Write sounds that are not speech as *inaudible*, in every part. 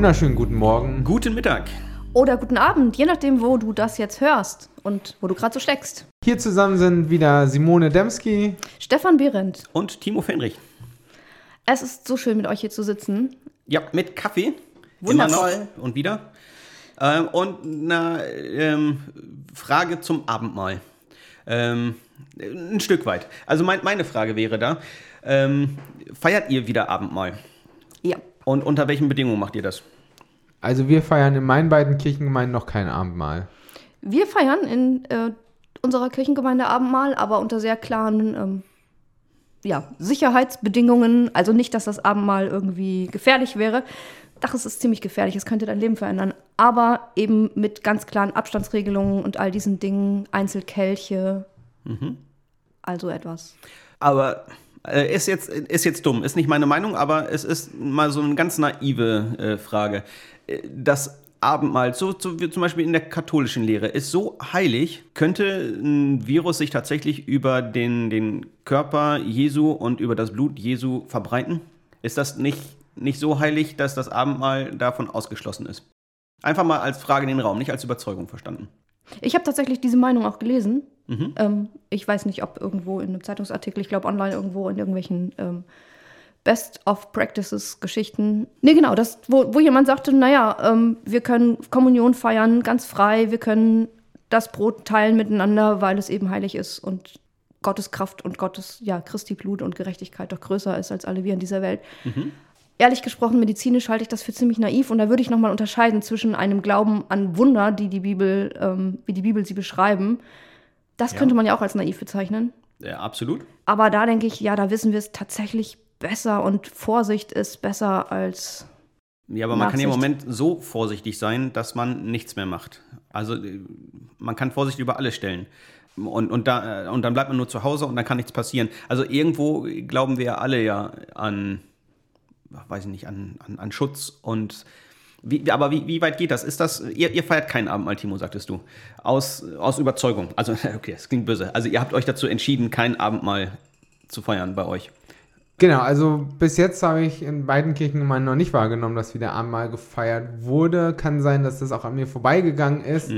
Wunderschönen guten Morgen. Guten Mittag. Oder guten Abend, je nachdem, wo du das jetzt hörst und wo du gerade so steckst. Hier zusammen sind wieder Simone Demski, Stefan Behrendt, Und Timo Fenrich. es ist so schön, mit euch hier zu sitzen. Ja, mit Kaffee. Wundervoll. Immer noch und wieder. Ähm, und eine ähm, Frage zum Abendmahl. Ähm, ein Stück weit. Also mein, meine Frage wäre da, ähm, feiert ihr wieder Abendmahl? Ja. Und unter welchen Bedingungen macht ihr das? Also wir feiern in meinen beiden Kirchengemeinden noch kein Abendmahl. Wir feiern in äh, unserer Kirchengemeinde Abendmahl, aber unter sehr klaren ähm, ja, Sicherheitsbedingungen. Also nicht, dass das Abendmahl irgendwie gefährlich wäre. Doch, es ist ziemlich gefährlich, es könnte dein Leben verändern. Aber eben mit ganz klaren Abstandsregelungen und all diesen Dingen, Einzelkelche, also etwas. Aber äh, ist, jetzt, ist jetzt dumm, ist nicht meine Meinung, aber es ist mal so eine ganz naive äh, Frage. Äh, Das Abendmahl, so, so wie zum Beispiel in der katholischen Lehre, ist so heilig, könnte ein Virus sich tatsächlich über den, den Körper Jesu und über das Blut Jesu verbreiten? Ist das nicht, nicht so heilig, dass das Abendmahl davon ausgeschlossen ist? Einfach mal als Frage in den Raum, nicht als Überzeugung verstanden. Ich habe tatsächlich diese Meinung auch gelesen. Mhm. Ähm, ich weiß nicht, ob irgendwo in einem Zeitungsartikel, ich glaube online irgendwo in irgendwelchen ähm, Best of Practices Geschichten. Nee, genau, das, wo, wo jemand sagte, naja, ähm, wir können Kommunion feiern, ganz frei, wir können das Brot teilen miteinander, weil es eben heilig ist und Gottes Kraft und Gottes, ja, Christi Blut und Gerechtigkeit doch größer ist als alle wir in dieser Welt. Ehrlich gesprochen, medizinisch halte ich das für ziemlich naiv und da würde ich nochmal unterscheiden zwischen einem Glauben an Wunder, die die Bibel, ähm, wie die Bibel sie beschreiben. Das Ja. könnte man ja auch als naiv bezeichnen. Ja, absolut. Aber da denke ich, ja, da wissen wir es tatsächlich besser und Vorsicht ist besser als. Ja, aber man kann ja im Nachsicht. Moment so vorsichtig sein, dass man nichts mehr macht. Also äh, man kann Vorsicht über alles stellen. Und, und, da, äh, und dann bleibt man nur zu Hause und dann kann nichts passieren. Also irgendwo glauben wir ja alle ja an, weiß ich nicht, an, an, an Schutz und wie, aber wie, wie weit geht das? Ist das, ihr, ihr feiert kein Abendmahl, Timo, sagtest du. Aus, aus Überzeugung. Also, *laughs* okay, das klingt böse. Also ihr habt euch dazu entschieden, kein Abendmahl zu feiern bei euch. Genau, also bis jetzt habe ich in beiden Kirchengemeinden noch nicht wahrgenommen, dass wieder Abendmahl gefeiert wurde. Kann sein, dass das auch an mir vorbeigegangen ist.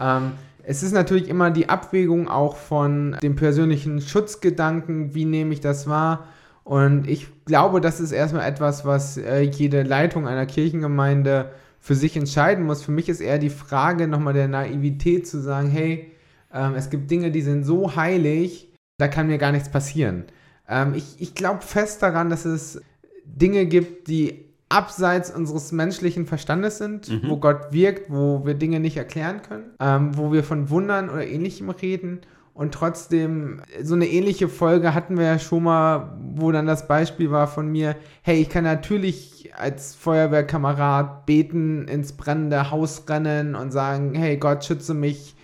Ähm, es ist natürlich immer die Abwägung auch von dem persönlichen Schutzgedanken, wie nehme ich das wahr. Und ich glaube, das ist erstmal etwas, was äh, jede Leitung einer Kirchengemeinde für sich entscheiden muss. Für mich ist eher die Frage nochmal der Naivität zu sagen, hey, ähm, es gibt Dinge, die sind so heilig, da kann mir gar nichts passieren. Ähm, ich ich glaube fest daran, dass es Dinge gibt, die abseits unseres menschlichen Verstandes sind, wo Gott wirkt, wo wir Dinge nicht erklären können, ähm, wo wir von Wundern oder ähnlichem reden. Und trotzdem, so eine ähnliche Folge hatten wir ja schon mal, wo dann das Beispiel war von mir, hey, ich kann natürlich als Feuerwehrkamerad beten, ins brennende Haus rennen und sagen, hey, Gott schütze mich,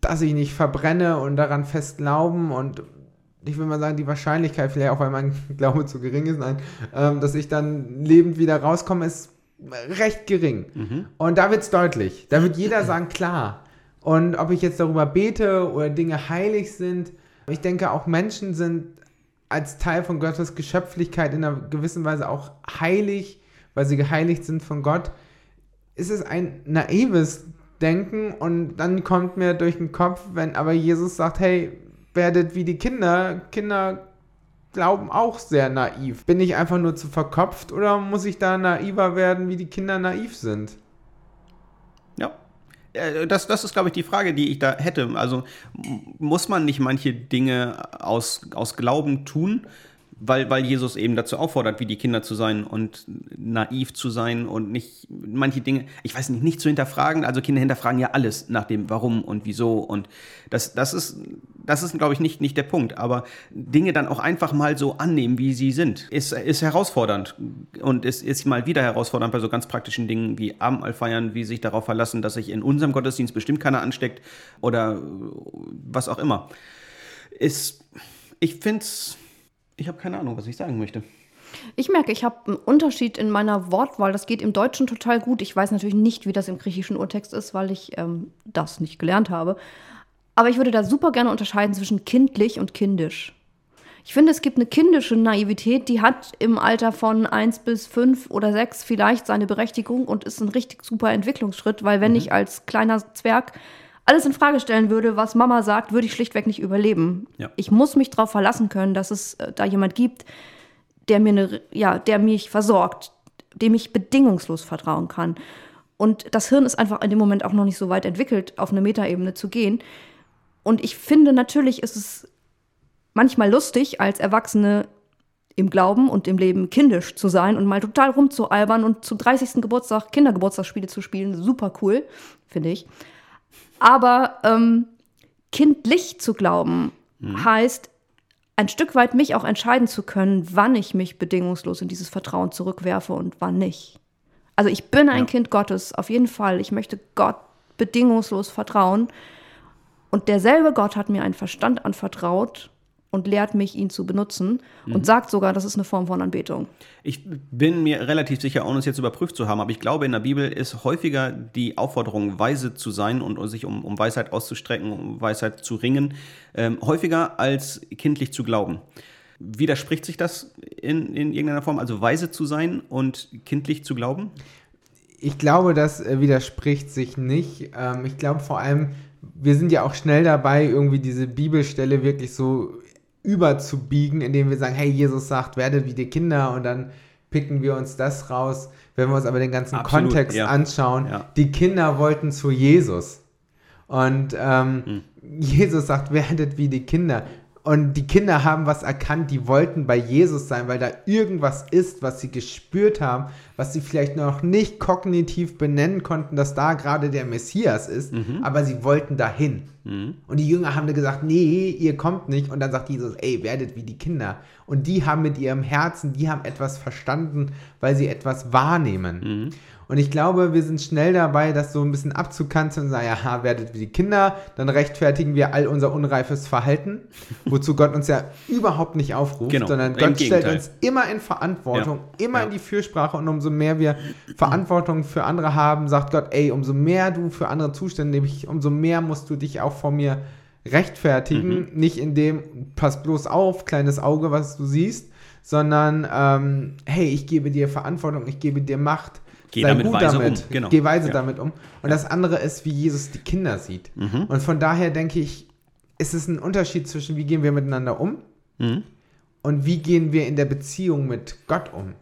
dass ich nicht verbrenne und daran fest glauben und ich will mal sagen, die Wahrscheinlichkeit, vielleicht auch weil mein *laughs* Glaube zu gering ist, nein, ähm, dass ich dann lebend wieder rauskomme, ist recht gering. Und da wird es deutlich. Da wird jeder sagen, klar. Und ob ich jetzt darüber bete oder Dinge heilig sind, ich denke auch Menschen sind als Teil von Gottes Geschöpflichkeit in einer gewissen Weise auch heilig, weil sie geheiligt sind von Gott. Ist es ein naives Denken und dann kommt mir durch den Kopf, wenn aber Jesus sagt, hey, werdet wie die Kinder. Kinder glauben auch sehr naiv. Bin ich einfach nur zu verkopft oder muss ich da naiver werden, wie die Kinder naiv sind? Äh, Das, das ist, glaube ich, die Frage, die ich da hätte. Also muss man nicht manche Dinge aus, aus Glauben tun, weil, weil Jesus eben dazu auffordert, wie die Kinder zu sein und naiv zu sein und nicht manche Dinge, ich weiß nicht, nicht zu hinterfragen. Also Kinder hinterfragen ja alles nach dem Warum und Wieso. Und das, das ist, das ist, glaube ich, nicht, nicht der Punkt. Aber Dinge dann auch einfach mal so annehmen, wie sie sind, ist, ist herausfordernd. Und ist, ist mal wieder herausfordernd bei so ganz praktischen Dingen wie Abendmahl feiern, wie sich darauf verlassen, dass sich in unserem Gottesdienst bestimmt keiner ansteckt oder was auch immer. Ist, ich finde es, ich habe keine Ahnung, was ich sagen möchte. Ich merke, ich habe einen Unterschied in meiner Wortwahl. Das geht im Deutschen total gut. Ich weiß natürlich nicht, wie das im griechischen Urtext ist, weil ich ähm, das nicht gelernt habe. Aber ich würde da super gerne unterscheiden zwischen kindlich und kindisch. Ich finde, es gibt eine kindische Naivität, die hat im Alter von 1 bis 5 oder 6 vielleicht seine Berechtigung und ist ein richtig super Entwicklungsschritt, weil wenn mhm. ich als kleiner Zwerg alles in Frage stellen würde, was Mama sagt, würde ich schlichtweg nicht überleben. Ja. Ich muss mich darauf verlassen können, dass es äh, da jemand gibt, der mir eine, ja, der mich versorgt, dem ich bedingungslos vertrauen kann. Und das Hirn ist einfach in dem Moment auch noch nicht so weit entwickelt, auf eine Metaebene zu gehen. Und ich finde, natürlich ist es manchmal lustig, als Erwachsene im Glauben und im Leben kindisch zu sein und mal total rumzualbern und zum 30. Geburtstag Kindergeburtstagsspiele zu spielen. Super cool, finde ich. Aber ähm, kindlich zu glauben mhm. heißt, ein Stück weit mich auch entscheiden zu können, wann ich mich bedingungslos in dieses Vertrauen zurückwerfe und wann nicht. Also ich bin ein ja. Kind Gottes, auf jeden Fall. Ich möchte Gott bedingungslos vertrauen. Und derselbe Gott hat mir einen Verstand anvertraut und lehrt mich, ihn zu benutzen mhm. und sagt sogar, das ist eine Form von Anbetung. Ich bin mir relativ sicher, ohne es jetzt überprüft zu haben, aber ich glaube, in der Bibel ist häufiger die Aufforderung, weise zu sein und sich um, um Weisheit auszustrecken, um Weisheit zu ringen, ähm, häufiger als kindlich zu glauben. Widerspricht sich das in, in irgendeiner Form, also weise zu sein und kindlich zu glauben? Ich glaube, das äh, widerspricht sich nicht. Ähm, ich glaube vor allem, wir sind ja auch schnell dabei, irgendwie diese Bibelstelle wirklich so überzubiegen, indem wir sagen, hey, Jesus sagt, werdet wie die Kinder und dann picken wir uns das raus. Wenn wir uns aber den ganzen Absolut, Kontext ja. anschauen, ja. die Kinder wollten zu Jesus. Und ähm, hm. Jesus sagt, werdet wie die Kinder. Und die Kinder haben was erkannt, die wollten bei Jesus sein, weil da irgendwas ist, was sie gespürt haben, was sie vielleicht noch nicht kognitiv benennen konnten, dass da gerade der Messias ist, mhm. aber sie wollten dahin. Mhm. Und die Jünger haben gesagt, nee, ihr kommt nicht. Und dann sagt Jesus, ey, werdet wie die Kinder. Und die haben mit ihrem Herzen, die haben etwas verstanden, weil sie etwas wahrnehmen. Mhm. Und ich glaube, wir sind schnell dabei, das so ein bisschen abzukanzeln und sagen, ja, werdet wie die Kinder, dann rechtfertigen wir all unser unreifes Verhalten, *laughs* wozu Gott uns ja überhaupt nicht aufruft, genau. sondern Gott stellt uns immer in Verantwortung, ja. immer ja. in die Fürsprache und umso mehr wir Verantwortung für andere haben, sagt Gott, ey, umso mehr du für andere zuständig bist, umso mehr musst du dich auch vor mir rechtfertigen, mhm. nicht in dem, pass bloß auf, kleines Auge, was du siehst, sondern ähm, hey, ich gebe dir Verantwortung, ich gebe dir Macht, Geh Sei damit gut weise damit. um. Genau. Geh weise ja. damit um. Und ja. das andere ist, wie Jesus die Kinder sieht. Mhm. Und von daher denke ich, ist es ein Unterschied zwischen, wie gehen wir miteinander um mhm. und wie gehen wir in der Beziehung mit Gott um.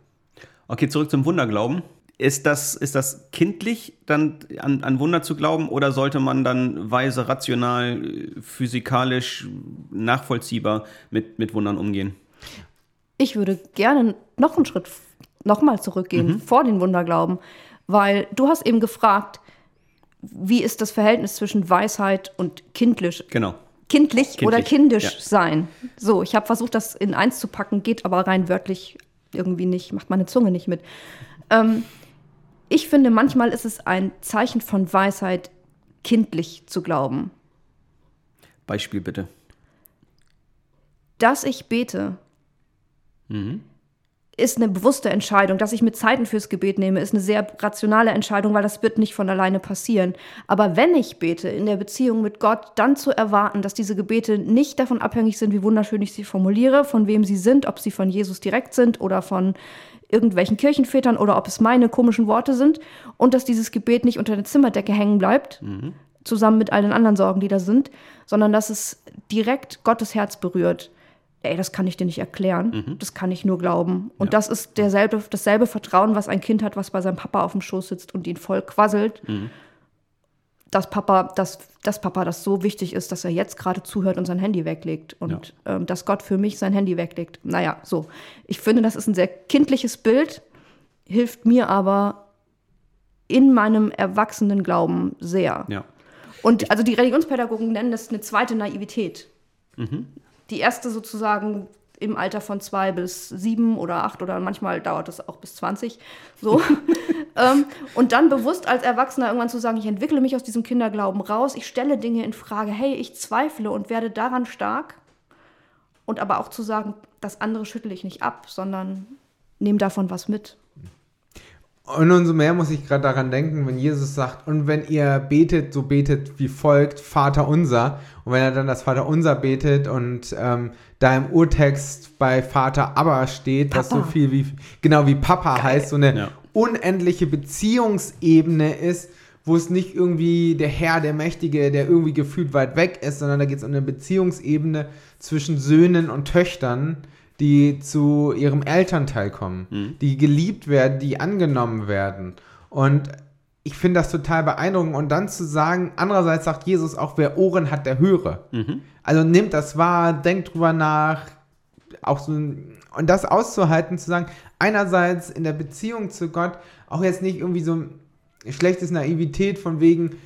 Okay, zurück zum Wunderglauben. Ist das, ist das kindlich, dann an, an Wunder zu glauben, oder sollte man dann weise, rational, physikalisch, nachvollziehbar mit, mit Wundern umgehen? Ich würde gerne noch einen Schritt nochmal zurückgehen mhm. vor den Wunderglauben, weil du hast eben gefragt, wie ist das Verhältnis zwischen Weisheit und kindlich? Genau. Kindlich, kindlich. oder kindisch ja. sein. So, ich habe versucht, das in eins zu packen, geht aber rein wörtlich irgendwie nicht, macht meine Zunge nicht mit. Ähm, ich finde, manchmal ist es ein Zeichen von Weisheit, kindlich zu glauben. Beispiel bitte. Dass ich bete. Mhm ist eine bewusste Entscheidung. Dass ich mir Zeiten fürs Gebet nehme, ist eine sehr rationale Entscheidung, weil das wird nicht von alleine passieren. Aber wenn ich bete in der Beziehung mit Gott, dann zu erwarten, dass diese Gebete nicht davon abhängig sind, wie wunderschön ich sie formuliere, von wem sie sind, ob sie von Jesus direkt sind oder von irgendwelchen Kirchenvätern oder ob es meine komischen Worte sind und dass dieses Gebet nicht unter der Zimmerdecke hängen bleibt, mhm. zusammen mit all den anderen Sorgen, die da sind, sondern dass es direkt Gottes Herz berührt ey, das kann ich dir nicht erklären, mhm. das kann ich nur glauben. Und ja. das ist derselbe, dasselbe Vertrauen, was ein Kind hat, was bei seinem Papa auf dem Schoß sitzt und ihn voll quasselt. Mhm. Dass Papa, dass, dass Papa das so wichtig ist, dass er jetzt gerade zuhört und sein Handy weglegt. Und ja. ähm, dass Gott für mich sein Handy weglegt. Naja, so. Ich finde, das ist ein sehr kindliches Bild, hilft mir aber in meinem erwachsenen Glauben sehr. Ja. Und also die Religionspädagogen nennen das eine zweite Naivität. Mhm die erste sozusagen im Alter von zwei bis sieben oder acht oder manchmal dauert das auch bis 20. So. *laughs* ähm, und dann bewusst als Erwachsener irgendwann zu sagen, ich entwickle mich aus diesem Kinderglauben raus, ich stelle Dinge in Frage, hey, ich zweifle und werde daran stark. Und aber auch zu sagen, das andere schüttle ich nicht ab, sondern nehme davon was mit. Und umso mehr muss ich gerade daran denken, wenn Jesus sagt, und wenn ihr betet, so betet wie folgt, Vater unser. Und wenn er dann das Vater unser betet und ähm, da im Urtext bei Vater aber steht, Papa. was so viel wie, genau wie Papa Geil. heißt, so eine ja. unendliche Beziehungsebene ist, wo es nicht irgendwie der Herr, der Mächtige, der irgendwie gefühlt weit weg ist, sondern da geht es um eine Beziehungsebene zwischen Söhnen und Töchtern, die zu ihrem Elternteil kommen, mhm. die geliebt werden, die angenommen werden. Und ich finde das total beeindruckend. Und dann zu sagen, andererseits sagt Jesus auch, wer Ohren hat, der höre. Mhm. Also nimmt das wahr, denkt drüber nach, auch so, und das auszuhalten, zu sagen, einerseits in der Beziehung zu Gott, auch jetzt nicht irgendwie so ein schlechtes Naivität von wegen,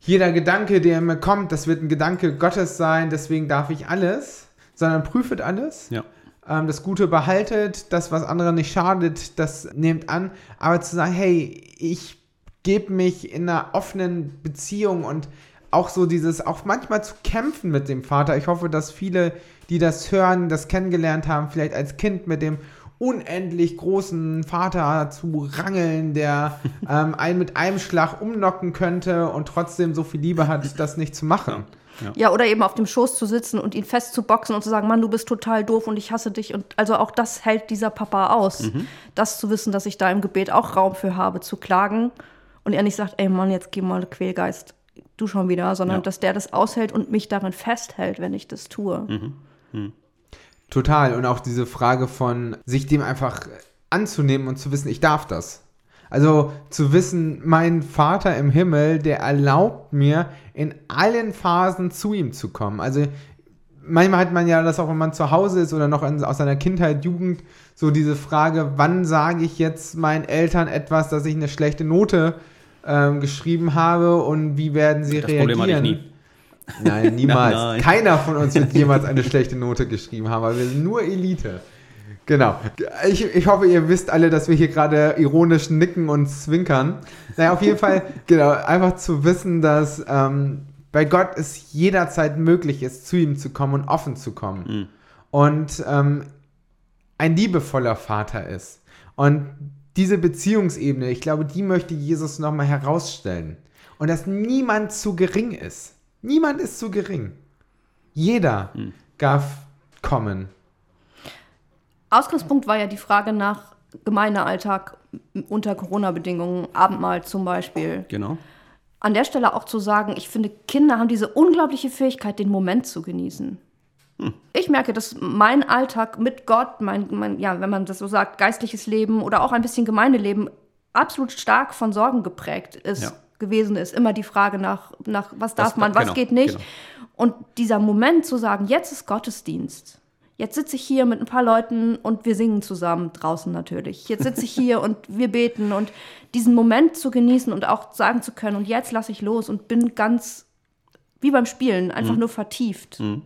jeder Gedanke, der mir kommt, das wird ein Gedanke Gottes sein, deswegen darf ich alles, sondern prüfet alles. Ja ähm, das Gute behaltet, das, was anderen nicht schadet, das nehmt an. Aber zu sagen, hey, ich gebe mich in einer offenen Beziehung und auch so dieses, auch manchmal zu kämpfen mit dem Vater. Ich hoffe, dass viele, die das hören, das kennengelernt haben, vielleicht als Kind mit dem unendlich großen Vater zu rangeln, der *laughs* ähm, einen mit einem Schlag umnocken könnte und trotzdem so viel Liebe hat, das nicht zu machen. Ja. ja. oder eben auf dem Schoß zu sitzen und ihn festzuboxen und zu sagen, Mann, du bist total doof und ich hasse dich. Und also auch das hält dieser Papa aus. Mhm. Das zu wissen, dass ich da im Gebet auch Raum für habe, zu klagen und er nicht sagt, ey Mann, jetzt geh mal Quälgeist, du schon wieder, sondern ja. dass der das aushält und mich darin festhält, wenn ich das tue. Mhm. Mhm. Total. Und auch diese Frage von sich dem einfach anzunehmen und zu wissen, ich darf das. Also zu wissen, mein Vater im Himmel, der erlaubt mir, in allen Phasen zu ihm zu kommen. Also manchmal hat man ja das auch, wenn man zu Hause ist oder noch in, aus seiner Kindheit, Jugend, so diese Frage, wann sage ich jetzt meinen Eltern etwas, dass ich eine schlechte Note ähm, geschrieben habe und wie werden sie das reagieren? Problem hatte ich nie. Nein, *laughs* niemals. nein, nein. Keiner von uns wird jemals eine schlechte Note geschrieben haben, weil wir sind nur Elite. Genau. Ich, ich hoffe, ihr wisst alle, dass wir hier gerade ironisch nicken und zwinkern. Naja, auf jeden Fall, *laughs* genau, einfach zu wissen, dass ähm, bei Gott es jederzeit möglich ist, zu ihm zu kommen und offen zu kommen. Mhm. Und ähm, ein liebevoller Vater ist. Und diese Beziehungsebene, ich glaube, die möchte Jesus nochmal herausstellen. Und dass niemand zu gering ist. Niemand ist zu gering. Jeder mhm. darf kommen. Ausgangspunkt war ja die Frage nach Gemeindealltag unter Corona-Bedingungen, Abendmahl zum Beispiel. Genau. An der Stelle auch zu sagen, ich finde, Kinder haben diese unglaubliche Fähigkeit, den Moment zu genießen. Hm. Ich merke, dass mein Alltag mit Gott, mein, mein, ja, wenn man das so sagt, geistliches Leben oder auch ein bisschen Gemeindeleben absolut stark von Sorgen geprägt ist, ja. gewesen ist. Immer die Frage nach, nach was darf das, man, was genau, geht nicht. Genau. Und dieser Moment zu sagen, jetzt ist Gottesdienst Jetzt sitze ich hier mit ein paar Leuten und wir singen zusammen draußen natürlich. Jetzt sitze ich hier und wir beten und diesen Moment zu genießen und auch sagen zu können, und jetzt lasse ich los und bin ganz wie beim Spielen, einfach mhm. nur vertieft. Mhm.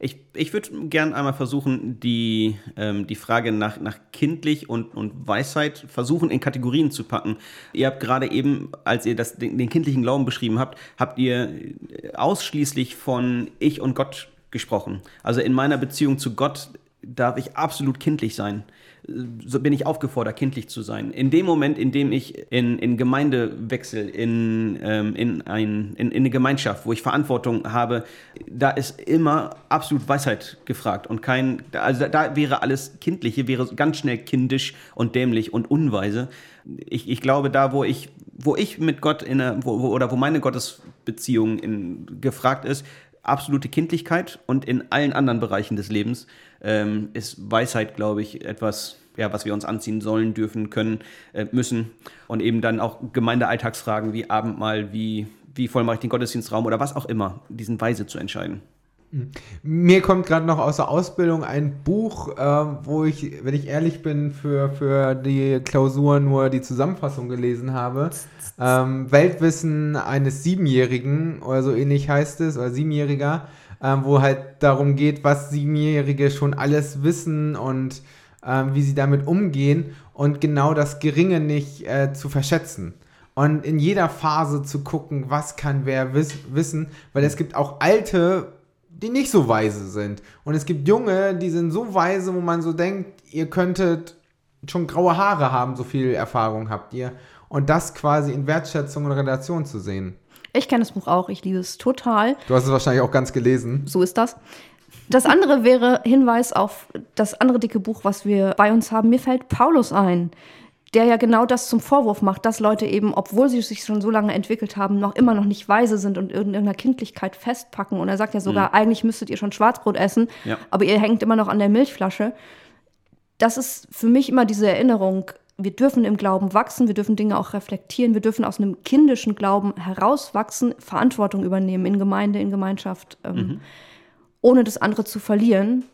Ich, ich würde gern einmal versuchen, die, ähm, die Frage nach, nach kindlich und, und Weisheit versuchen in Kategorien zu packen. Ihr habt gerade eben, als ihr das, den, den kindlichen Glauben beschrieben habt, habt ihr ausschließlich von Ich und Gott gesprochen. Also in meiner Beziehung zu Gott darf ich absolut kindlich sein. So bin ich aufgefordert, kindlich zu sein. In dem Moment, in dem ich in, in Gemeinde wechsle, in, ähm, in, ein, in, in eine Gemeinschaft, wo ich Verantwortung habe, da ist immer absolut Weisheit gefragt und kein, also da, wäre alles Kindliche, wäre ganz schnell kindisch und dämlich und unweise. Ich, ich glaube, da, wo ich, wo ich mit Gott in eine, wo, wo, oder wo meine Gottesbeziehung in, gefragt ist, absolute Kindlichkeit und in allen anderen Bereichen des Lebens ähm, ist Weisheit, glaube ich, etwas, ja, was wir uns anziehen sollen, dürfen, können, äh, müssen. Und eben dann auch Gemeindealltagsfragen wie Abendmahl, wie, wie voll mache ich den Gottesdienstraum oder was auch immer, diesen Weise zu entscheiden. Mir kommt gerade noch aus der Ausbildung ein Buch, äh, wo ich, wenn ich ehrlich bin, für, für die Klausur nur die Zusammenfassung gelesen habe. Ähm, Weltwissen eines Siebenjährigen oder so ähnlich heißt es, oder Siebenjähriger, äh, wo halt darum geht, was Siebenjährige schon alles wissen und äh, wie sie damit umgehen und genau das Geringe nicht äh, zu verschätzen und in jeder Phase zu gucken, was kann wer wiss wissen, weil es gibt auch alte die nicht so weise sind. Und es gibt Junge, die sind so weise, wo man so denkt, ihr könntet schon graue Haare haben, so viel Erfahrung habt ihr. Und das quasi in Wertschätzung und Relation zu sehen. Ich kenne das Buch auch, ich liebe es total. Du hast es wahrscheinlich auch ganz gelesen. So ist das. Das andere wäre Hinweis auf das andere dicke Buch, was wir bei uns haben. Mir fällt Paulus ein, der ja genau das zum Vorwurf macht, dass Leute eben, obwohl sie sich schon so lange entwickelt haben, noch immer noch nicht weise sind und in irgendeiner Kindlichkeit festpacken. Und er sagt ja sogar, mhm. eigentlich müsstet ihr schon Schwarzbrot essen, ja. aber ihr hängt immer noch an der Milchflasche. Das ist für mich immer diese Erinnerung, wir dürfen im Glauben wachsen, wir dürfen Dinge auch reflektieren, wir dürfen aus einem kindischen Glauben herauswachsen, Verantwortung übernehmen in Gemeinde, in Gemeinschaft, ähm, mhm. ohne das andere zu verlieren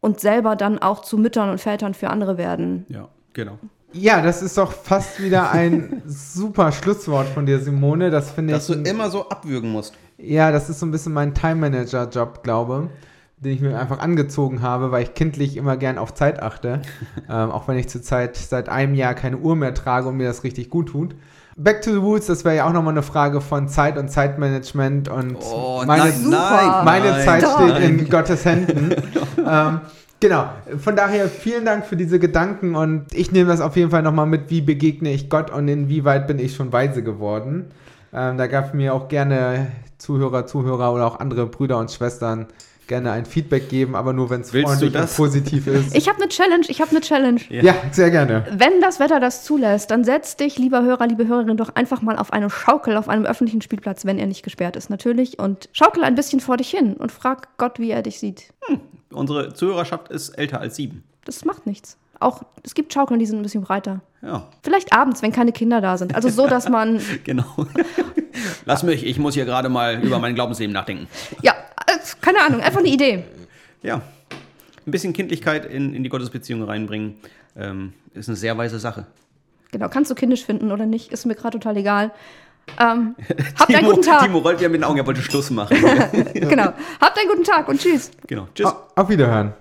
und selber dann auch zu Müttern und Vätern für andere werden. Ja, genau. Ja, das ist doch fast wieder ein *laughs* super Schlusswort von dir, Simone. Das finde ich. Dass du immer so abwürgen musst. Ja, das ist so ein bisschen mein Time Manager Job, glaube ich den ich mir einfach angezogen habe, weil ich kindlich immer gern auf Zeit achte. *laughs* ähm, auch wenn ich zurzeit seit einem Jahr keine Uhr mehr trage und mir das richtig gut tut. Back to the Woods, das wäre ja auch nochmal eine Frage von Zeit und Zeitmanagement und oh, meine, nein, nein, meine nein, Zeit steht in Gottes Händen. *laughs* ähm, genau, von daher vielen Dank für diese Gedanken und ich nehme das auf jeden Fall nochmal mit, wie begegne ich Gott und inwieweit bin ich schon weise geworden. Ähm, da gab mir auch gerne Zuhörer, Zuhörer oder auch andere Brüder und Schwestern gerne ein Feedback geben, aber nur wenn es freundlich und positiv ist. Ich habe eine Challenge, ich habe eine Challenge. Ja. ja. sehr gerne. Wenn das Wetter das zulässt, dann setz dich, lieber Hörer, liebe Hörerin, doch einfach mal auf eine Schaukel auf einem öffentlichen Spielplatz, wenn er nicht gesperrt ist, natürlich, und schaukel ein bisschen vor dich hin und frag Gott, wie er dich sieht. Hm. Unsere Zuhörerschaft ist älter als sieben. Das macht nichts. Auch es gibt Schaukeln, die sind ein bisschen breiter. Ja. Vielleicht abends, wenn keine Kinder da sind. Also so, *laughs* dass man. genau. *laughs* Lass mich, ich muss hier gerade mal über mein Glaubensleben nachdenken. Ja, keine Ahnung, einfach eine Idee. Ja. Ein bisschen Kindlichkeit in, in die Gottesbeziehung reinbringen, ähm, ist eine sehr weise Sache. Genau, kannst du kindisch finden oder nicht, ist mir gerade total egal. Ähm, *laughs* habt Timo, einen guten Tag. Timo rollt ja mit den Augen, er wollte Schluss machen. *laughs* genau. Habt einen guten Tag und tschüss. Genau. Tschüss. Auf Wiederhören.